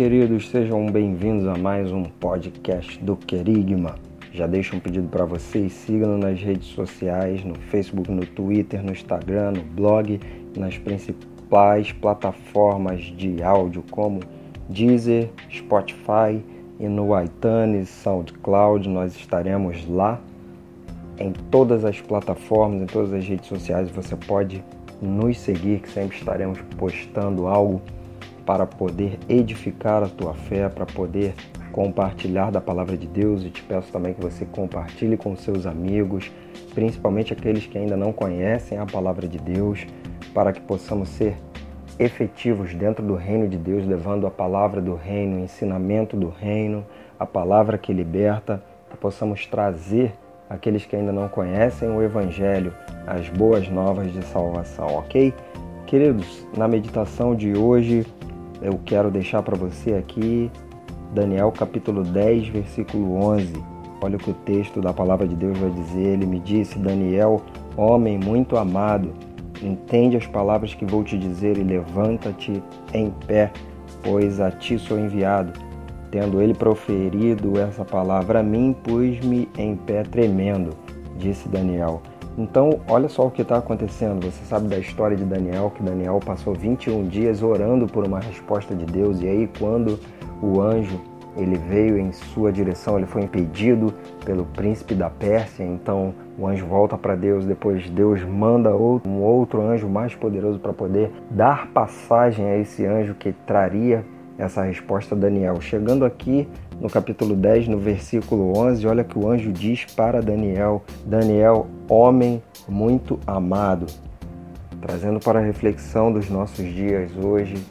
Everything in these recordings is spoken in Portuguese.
queridos, sejam bem-vindos a mais um podcast do Querigma. Já deixo um pedido para vocês, sigam nas redes sociais, no Facebook, no Twitter, no Instagram, no blog, nas principais plataformas de áudio como Deezer, Spotify e no iTunes, SoundCloud. Nós estaremos lá em todas as plataformas, em todas as redes sociais. Você pode nos seguir, que sempre estaremos postando algo para poder edificar a tua fé, para poder compartilhar da palavra de Deus e te peço também que você compartilhe com seus amigos, principalmente aqueles que ainda não conhecem a palavra de Deus, para que possamos ser efetivos dentro do reino de Deus, levando a palavra do reino, o ensinamento do reino, a palavra que liberta, que possamos trazer aqueles que ainda não conhecem o evangelho, as boas novas de salvação, OK? Queridos, na meditação de hoje, eu quero deixar para você aqui Daniel capítulo 10, versículo 11. Olha o que o texto da palavra de Deus vai dizer. Ele me disse: Daniel, homem muito amado, entende as palavras que vou te dizer e levanta-te em pé, pois a ti sou enviado. Tendo ele proferido essa palavra a mim, pus-me em pé tremendo, disse Daniel. Então, olha só o que está acontecendo. Você sabe da história de Daniel, que Daniel passou 21 dias orando por uma resposta de Deus, e aí, quando o anjo ele veio em sua direção, ele foi impedido pelo príncipe da Pérsia, então o anjo volta para Deus, depois Deus manda um outro anjo mais poderoso para poder dar passagem a esse anjo que traria essa resposta a Daniel. Chegando aqui no capítulo 10, no versículo 11, olha que o anjo diz para Daniel: Daniel, homem muito amado. Trazendo para a reflexão dos nossos dias hoje,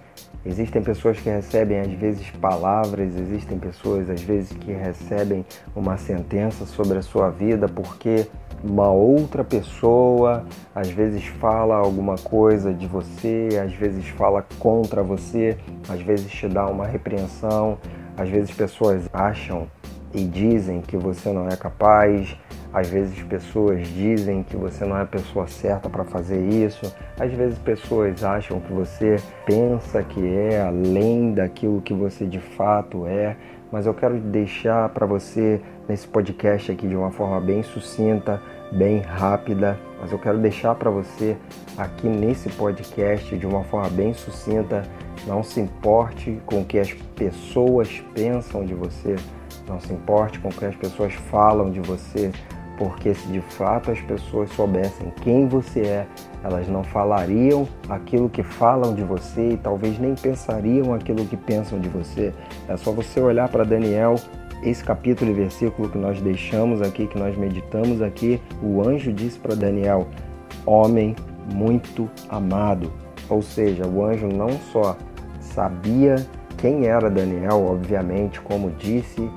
existem pessoas que recebem às vezes palavras, existem pessoas às vezes que recebem uma sentença sobre a sua vida porque uma outra pessoa às vezes fala alguma coisa de você, às vezes fala contra você, às vezes te dá uma repreensão, às vezes pessoas acham e dizem que você não é capaz, às vezes pessoas dizem que você não é a pessoa certa para fazer isso, às vezes pessoas acham que você pensa que é além daquilo que você de fato é, mas eu quero deixar para você nesse podcast aqui de uma forma bem sucinta, bem rápida, mas eu quero deixar para você aqui nesse podcast de uma forma bem sucinta. Não se importe com o que as pessoas pensam de você, não se importe com o que as pessoas falam de você, porque se de fato as pessoas soubessem quem você é, elas não falariam aquilo que falam de você e talvez nem pensariam aquilo que pensam de você. É só você olhar para Daniel esse capítulo e versículo que nós deixamos aqui, que nós meditamos aqui, o anjo disse para Daniel: Homem muito amado. Ou seja, o anjo não só sabia quem era Daniel, obviamente, como disse,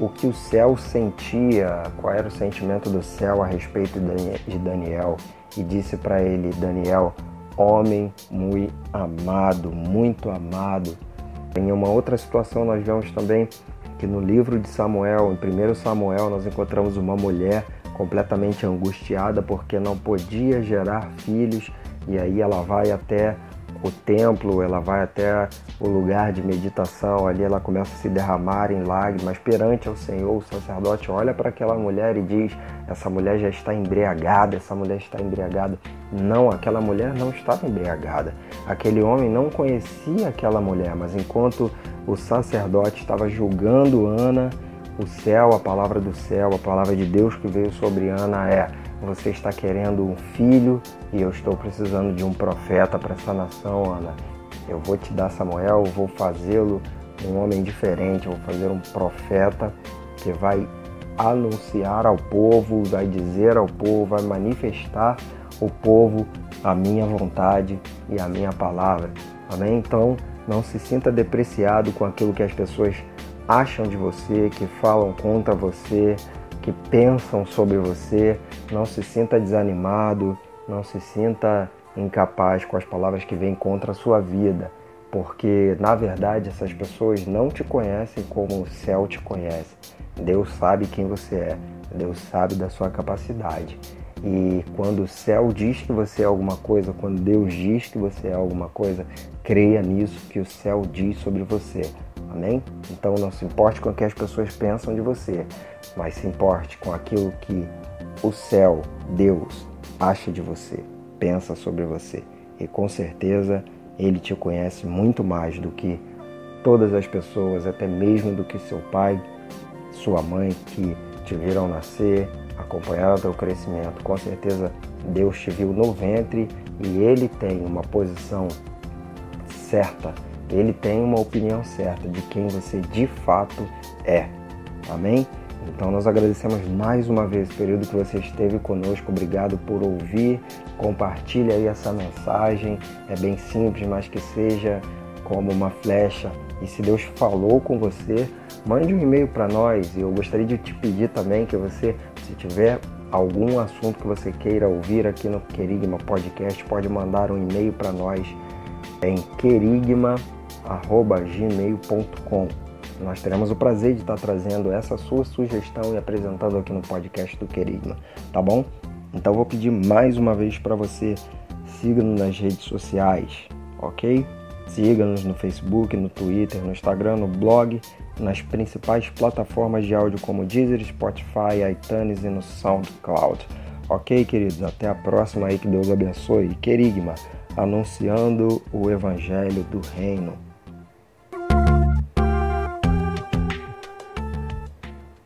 o que o céu sentia, qual era o sentimento do céu a respeito de Daniel, e disse para ele: Daniel, homem muito amado, muito amado. Em uma outra situação, nós vemos também que no livro de Samuel, em 1 Samuel, nós encontramos uma mulher completamente angustiada porque não podia gerar filhos e aí ela vai até o templo, ela vai até o lugar de meditação, ali ela começa a se derramar em lágrimas perante ao Senhor. O sacerdote olha para aquela mulher e diz: Essa mulher já está embriagada, essa mulher está embriagada. Não, aquela mulher não estava embriagada. Aquele homem não conhecia aquela mulher, mas enquanto o sacerdote estava julgando Ana, o céu, a palavra do céu, a palavra de Deus que veio sobre Ana é: você está querendo um filho e eu estou precisando de um profeta para essa nação, Ana. Eu vou te dar Samuel, vou fazê-lo um homem diferente, vou fazer um profeta que vai anunciar ao povo, vai dizer ao povo, vai manifestar o povo a minha vontade e a minha palavra. Amém? Então, não se sinta depreciado com aquilo que as pessoas acham de você, que falam contra você, que pensam sobre você. Não se sinta desanimado, não se sinta incapaz com as palavras que vêm contra a sua vida, porque na verdade essas pessoas não te conhecem como o céu te conhece. Deus sabe quem você é, Deus sabe da sua capacidade. E quando o céu diz que você é alguma coisa, quando Deus diz que você é alguma coisa, creia nisso que o céu diz sobre você. Amém? Então não se importe com o que as pessoas pensam de você, mas se importe com aquilo que o céu, Deus, acha de você, pensa sobre você. E com certeza ele te conhece muito mais do que todas as pessoas, até mesmo do que seu pai, sua mãe que te viram nascer, acompanharam teu crescimento. Com certeza Deus te viu no ventre e ele tem uma posição certa, ele tem uma opinião certa de quem você de fato é. Amém? Então nós agradecemos mais uma vez o período que você esteve conosco. Obrigado por ouvir. Compartilhe aí essa mensagem. É bem simples, mas que seja como uma flecha. E se Deus falou com você, mande um e-mail para nós. E eu gostaria de te pedir também que você, se tiver algum assunto que você queira ouvir aqui no Querigma Podcast, pode mandar um e-mail para nós em querigma.gmail.com. Nós teremos o prazer de estar trazendo essa sua sugestão e apresentando aqui no podcast do Querigma, tá bom? Então vou pedir mais uma vez para você siga-nos nas redes sociais, ok? Siga-nos no Facebook, no Twitter, no Instagram, no blog, nas principais plataformas de áudio como Deezer, Spotify, iTunes e no SoundCloud. Ok, queridos? Até a próxima aí, que Deus abençoe. Querigma, anunciando o Evangelho do Reino.